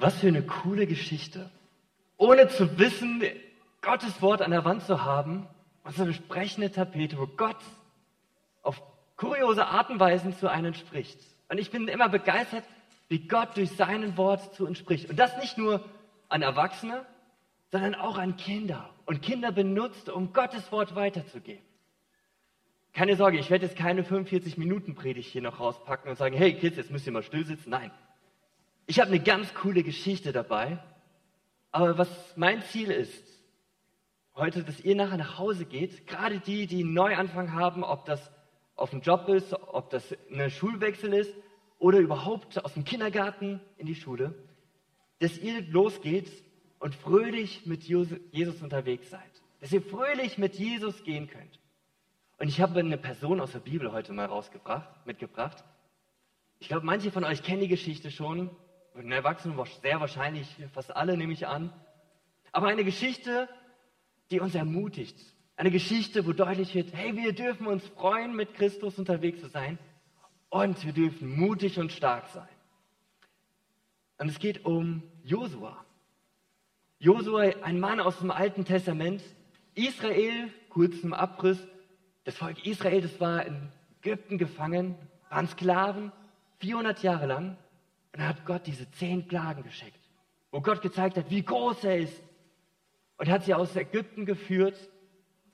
Was für eine coole Geschichte. Ohne zu wissen, Gottes Wort an der Wand zu haben und so eine sprechende Tapete, wo Gott auf kuriose Art und Weisen zu einem spricht. Und ich bin immer begeistert, wie Gott durch sein Wort zu uns spricht. Und das nicht nur an Erwachsene, sondern auch an Kinder. Und Kinder benutzt, um Gottes Wort weiterzugeben. Keine Sorge, ich werde jetzt keine 45 Minuten Predigt hier noch rauspacken und sagen, hey Kids, jetzt müsst ihr mal still sitzen. Nein. Ich habe eine ganz coole Geschichte dabei. Aber was mein Ziel ist, heute, dass ihr nachher nach Hause geht, gerade die, die einen Neuanfang haben, ob das auf dem Job ist, ob das ein Schulwechsel ist oder überhaupt aus dem Kindergarten in die Schule, dass ihr losgeht und fröhlich mit Jesus unterwegs seid. Dass ihr fröhlich mit Jesus gehen könnt. Und ich habe eine Person aus der Bibel heute mal rausgebracht, mitgebracht. Ich glaube, manche von euch kennen die Geschichte schon. Und Erwachsenen sehr wahrscheinlich, fast alle nehme ich an. Aber eine Geschichte, die uns ermutigt. Eine Geschichte, wo deutlich wird, hey, wir dürfen uns freuen, mit Christus unterwegs zu sein. Und wir dürfen mutig und stark sein. Und es geht um Josua. Josua, ein Mann aus dem Alten Testament. Israel, kurz zum Abriss, das Volk Israel, das war in Ägypten gefangen, waren Sklaven, 400 Jahre lang. Und dann hat Gott diese zehn Plagen geschickt, wo Gott gezeigt hat, wie groß er ist. Und hat sie aus Ägypten geführt.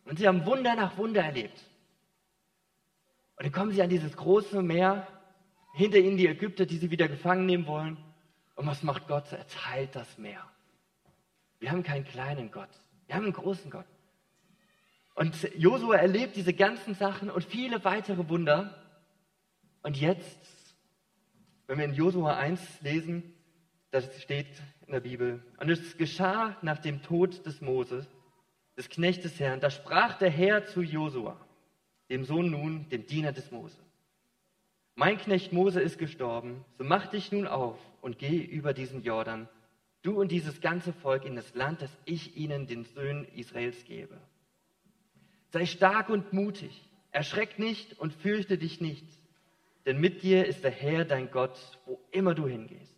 Und sie haben Wunder nach Wunder erlebt. Und dann kommen sie an dieses große Meer, hinter ihnen die Ägypter, die sie wieder gefangen nehmen wollen. Und was macht Gott? Er teilt das Meer. Wir haben keinen kleinen Gott. Wir haben einen großen Gott. Und Josua erlebt diese ganzen Sachen und viele weitere Wunder. Und jetzt, wenn wir in Josua 1 lesen, das steht in der Bibel, und es geschah nach dem Tod des Moses, des Knechtes Herrn, da sprach der Herr zu Josua, dem Sohn nun, dem Diener des Mose. Mein Knecht Mose ist gestorben, so mach dich nun auf und geh über diesen Jordan, du und dieses ganze Volk in das Land, das ich ihnen, den Söhnen Israels, gebe. Sei stark und mutig, erschreck nicht und fürchte dich nicht, denn mit dir ist der Herr dein Gott, wo immer du hingehst.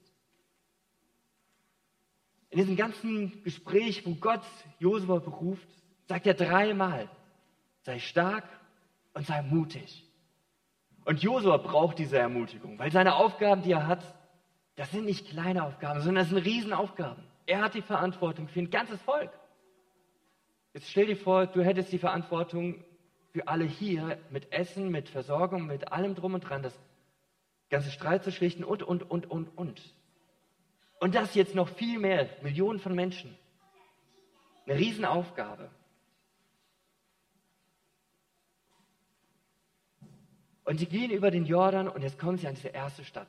In diesem ganzen Gespräch, wo Gott Josua beruft, sagt er dreimal, sei stark und sei mutig. Und Josua braucht diese Ermutigung, weil seine Aufgaben, die er hat, das sind nicht kleine Aufgaben, sondern das sind Riesenaufgaben. Er hat die Verantwortung für ein ganzes Volk. Jetzt stell dir vor, du hättest die Verantwortung für alle hier mit Essen, mit Versorgung, mit allem drum und dran, das ganze Streit zu schlichten und, und, und, und, und. Und das jetzt noch viel mehr, Millionen von Menschen. Eine Riesenaufgabe. Und sie gehen über den Jordan und jetzt kommen sie an diese erste Stadt.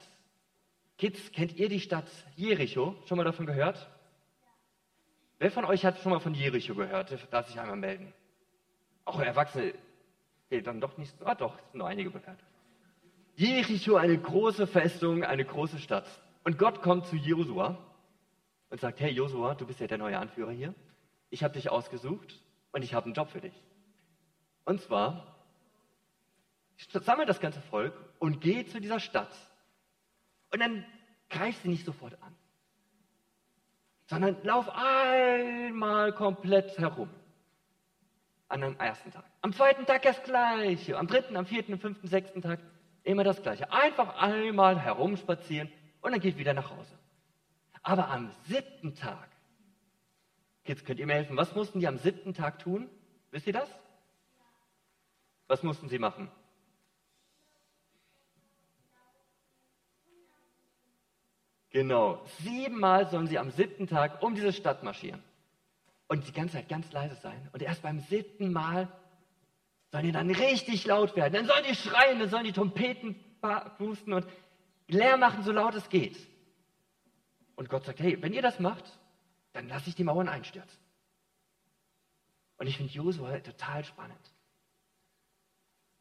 Kids, kennt ihr die Stadt Jericho? Schon mal davon gehört? Wer von euch hat schon mal von Jericho gehört? Darf sich einmal melden. Auch Erwachsene, nee, dann doch nicht, ah doch, nur einige bekannt. Jericho, eine große Festung, eine große Stadt. Und Gott kommt zu Josua und sagt, hey Josua, du bist ja der neue Anführer hier. Ich habe dich ausgesucht und ich habe einen Job für dich. Und zwar, sammle das ganze Volk und geh zu dieser Stadt. Und dann greif sie nicht sofort an sondern lauf einmal komplett herum. An einem ersten Tag. Am zweiten Tag das Gleiche. Am dritten, am vierten, am fünften, sechsten Tag immer das Gleiche. Einfach einmal herumspazieren und dann geht wieder nach Hause. Aber am siebten Tag, jetzt könnt ihr mir helfen, was mussten die am siebten Tag tun? Wisst ihr das? Was mussten sie machen? Genau. Siebenmal sollen sie am siebten Tag um diese Stadt marschieren. Und die ganze Zeit ganz leise sein. Und erst beim siebten Mal sollen die dann richtig laut werden. Dann sollen die schreien, dann sollen die Trompeten pusten und leer machen, so laut es geht. Und Gott sagt, hey, wenn ihr das macht, dann lasse ich die Mauern einstürzen. Und ich finde Josua total spannend.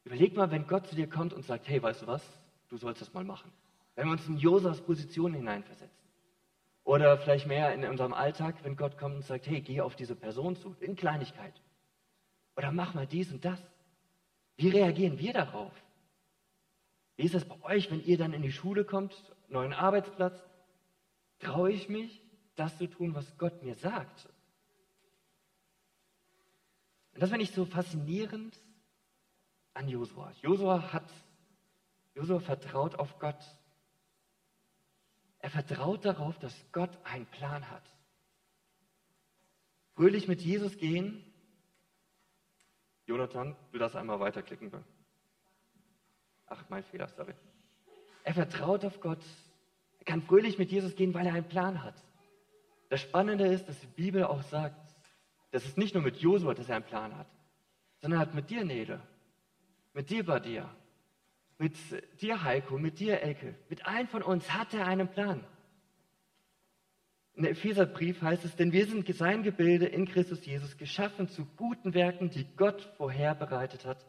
Überleg mal, wenn Gott zu dir kommt und sagt, hey, weißt du was, du sollst das mal machen. Wenn wir uns in Josas Position hineinversetzen. Oder vielleicht mehr in unserem Alltag, wenn Gott kommt und sagt, hey, geh auf diese Person zu, in Kleinigkeit. Oder mach mal dies und das. Wie reagieren wir darauf? Wie ist das bei euch, wenn ihr dann in die Schule kommt, neuen Arbeitsplatz? Traue ich mich, das zu tun, was Gott mir sagt? Und das finde ich so faszinierend an Josua. Josua hat, Josua vertraut auf Gott. Er vertraut darauf, dass Gott einen Plan hat. Fröhlich mit Jesus gehen. Jonathan, du darfst einmal weiterklicken. Ach, mein Fehler, sorry. Er vertraut auf Gott. Er kann fröhlich mit Jesus gehen, weil er einen Plan hat. Das Spannende ist, dass die Bibel auch sagt, dass es nicht nur mit Josua, dass er einen Plan hat, sondern hat mit dir, Nele, mit dir, Badia, mit dir, Heiko, mit dir, Elke, mit allen von uns hat er einen Plan. In der Epheserbrief heißt es, denn wir sind sein Gebilde in Christus Jesus, geschaffen zu guten Werken, die Gott vorherbereitet hat,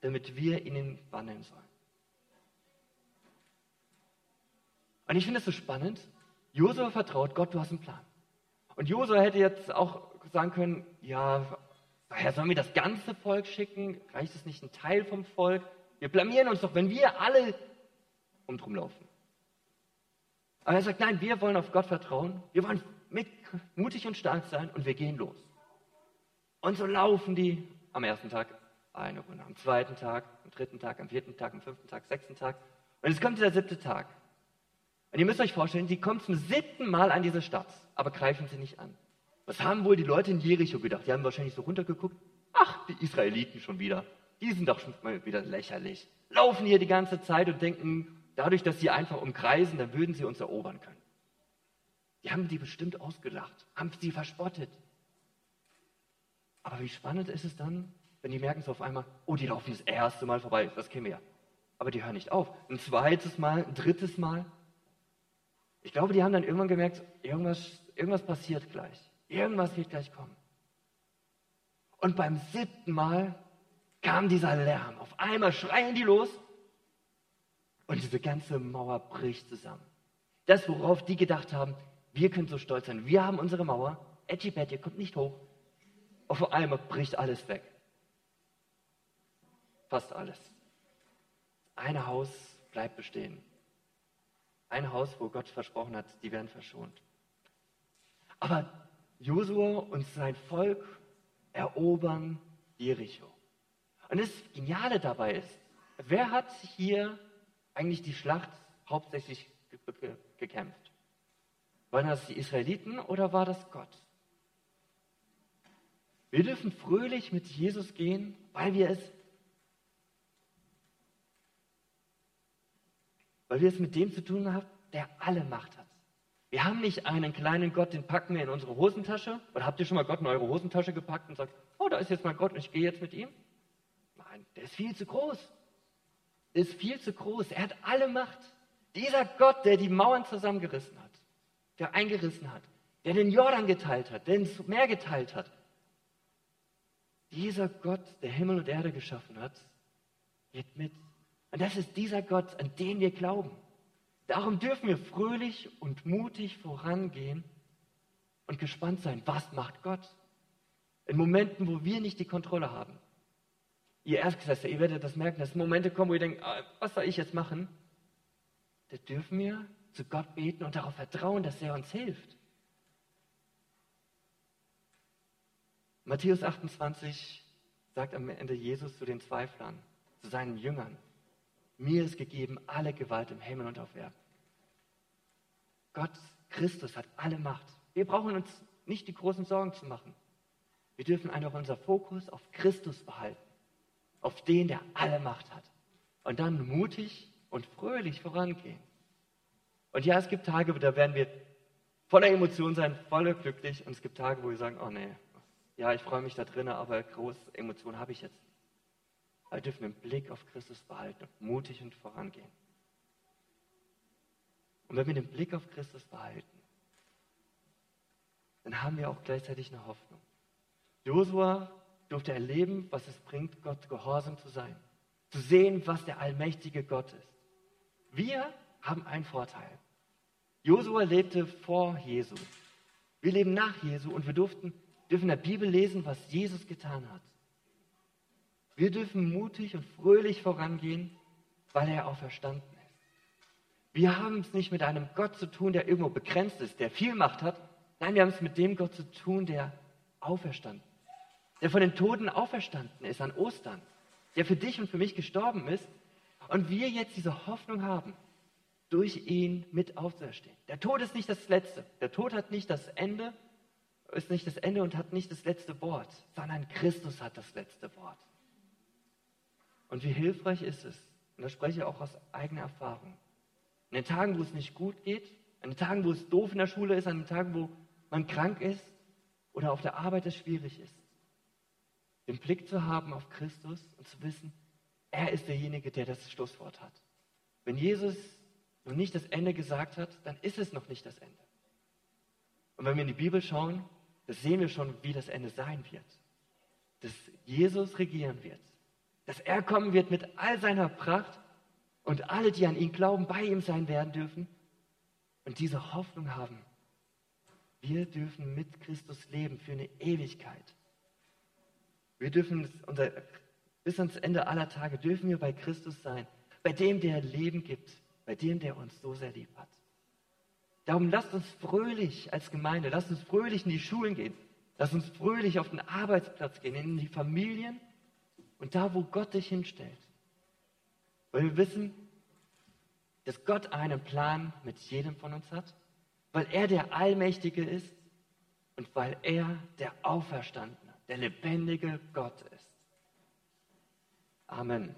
damit wir ihnen wandeln sollen. Und ich finde es so spannend. Josua vertraut Gott, du hast einen Plan. Und Josua hätte jetzt auch sagen können, ja, Daher sollen wir das ganze Volk schicken? Reicht es nicht ein Teil vom Volk? Wir blamieren uns doch, wenn wir alle um drum laufen. Aber er sagt, nein, wir wollen auf Gott vertrauen. Wir wollen mit, mutig und stark sein und wir gehen los. Und so laufen die am ersten Tag eine Runde, am zweiten Tag, am dritten Tag, am vierten Tag, am fünften Tag, sechsten Tag. Und jetzt kommt der siebte Tag. Und ihr müsst euch vorstellen, die kommen zum siebten Mal an diese Stadt, aber greifen sie nicht an. Was haben wohl die Leute in Jericho gedacht? Die haben wahrscheinlich so runtergeguckt. Ach, die Israeliten schon wieder. Die sind doch schon mal wieder lächerlich. Laufen hier die ganze Zeit und denken, dadurch, dass sie einfach umkreisen, dann würden sie uns erobern können. Die haben die bestimmt ausgelacht, haben sie verspottet. Aber wie spannend ist es dann, wenn die merken so auf einmal, oh, die laufen das erste Mal vorbei, das wir ja. Aber die hören nicht auf. Ein zweites Mal, ein drittes Mal. Ich glaube, die haben dann irgendwann gemerkt, irgendwas, irgendwas passiert gleich. Irgendwas wird gleich kommen. Und beim siebten Mal kam dieser Lärm. Auf einmal schreien die los und diese ganze Mauer bricht zusammen. Das, worauf die gedacht haben, wir können so stolz sein, wir haben unsere Mauer, Etchibet, ihr kommt nicht hoch. Auf einmal bricht alles weg. Fast alles. Ein Haus bleibt bestehen. Ein Haus, wo Gott versprochen hat, die werden verschont. Aber Josua und sein Volk erobern Jericho. Und das Geniale dabei ist, wer hat hier eigentlich die Schlacht hauptsächlich gekämpft? Waren das die Israeliten oder war das Gott? Wir dürfen fröhlich mit Jesus gehen, weil wir es, weil wir es mit dem zu tun haben, der alle Macht hat. Wir haben nicht einen kleinen Gott, den packen wir in unsere Hosentasche. Oder habt ihr schon mal Gott in eure Hosentasche gepackt und sagt, oh, da ist jetzt mein Gott und ich gehe jetzt mit ihm? Nein, der ist viel zu groß. Der ist viel zu groß. Er hat alle Macht. Dieser Gott, der die Mauern zusammengerissen hat, der eingerissen hat, der den Jordan geteilt hat, der ins Meer geteilt hat. Dieser Gott, der Himmel und Erde geschaffen hat, geht mit. Und das ist dieser Gott, an den wir glauben. Darum dürfen wir fröhlich und mutig vorangehen und gespannt sein, was macht Gott? In Momenten, wo wir nicht die Kontrolle haben. Ihr Erstgesetzte, ihr werdet das merken, dass Momente kommen, wo ihr denkt, ah, was soll ich jetzt machen? Da dürfen wir zu Gott beten und darauf vertrauen, dass er uns hilft. Matthäus 28 sagt am Ende Jesus zu den Zweiflern, zu seinen Jüngern, mir ist gegeben alle Gewalt im Himmel und auf Erden. Gott, Christus hat alle Macht. Wir brauchen uns nicht die großen Sorgen zu machen. Wir dürfen einfach unser Fokus auf Christus behalten, auf den, der alle Macht hat. Und dann mutig und fröhlich vorangehen. Und ja, es gibt Tage, da werden wir voller Emotionen sein, voller glücklich. Und es gibt Tage, wo wir sagen, oh nee, ja, ich freue mich da drinnen, aber große Emotionen habe ich jetzt aber wir dürfen den Blick auf Christus behalten und mutig und vorangehen. Und wenn wir den Blick auf Christus behalten, dann haben wir auch gleichzeitig eine Hoffnung. Josua durfte erleben, was es bringt, Gott gehorsam zu sein. Zu sehen, was der allmächtige Gott ist. Wir haben einen Vorteil. Josua lebte vor Jesu. Wir leben nach Jesu und wir durften, dürfen in der Bibel lesen, was Jesus getan hat. Wir dürfen mutig und fröhlich vorangehen, weil er auferstanden ist. Wir haben es nicht mit einem Gott zu tun, der irgendwo begrenzt ist, der viel Macht hat. Nein, wir haben es mit dem Gott zu tun, der auferstanden, der von den Toten auferstanden ist an Ostern, der für dich und für mich gestorben ist und wir jetzt diese Hoffnung haben, durch ihn mit aufzuerstehen. Der Tod ist nicht das Letzte. Der Tod hat nicht das Ende, ist nicht das Ende und hat nicht das letzte Wort, sondern Christus hat das letzte Wort. Und wie hilfreich ist es, und das spreche ich auch aus eigener Erfahrung, in den Tagen, wo es nicht gut geht, an den Tagen, wo es doof in der Schule ist, an den Tagen, wo man krank ist oder auf der Arbeit es schwierig ist, den Blick zu haben auf Christus und zu wissen, er ist derjenige, der das Schlusswort hat. Wenn Jesus noch nicht das Ende gesagt hat, dann ist es noch nicht das Ende. Und wenn wir in die Bibel schauen, das sehen wir schon, wie das Ende sein wird. Dass Jesus regieren wird. Dass er kommen wird mit all seiner Pracht und alle, die an ihn glauben, bei ihm sein werden dürfen und diese Hoffnung haben. Wir dürfen mit Christus leben für eine Ewigkeit. Wir dürfen unser, bis ans Ende aller Tage dürfen wir bei Christus sein, bei dem, der Leben gibt, bei dem, der uns so sehr lieb hat. Darum lasst uns fröhlich als Gemeinde, lasst uns fröhlich in die Schulen gehen, lasst uns fröhlich auf den Arbeitsplatz gehen, in die Familien und da, wo Gott dich hinstellt. Weil wir wissen, dass Gott einen Plan mit jedem von uns hat, weil er der Allmächtige ist und weil er der Auferstandene, der lebendige Gott ist. Amen.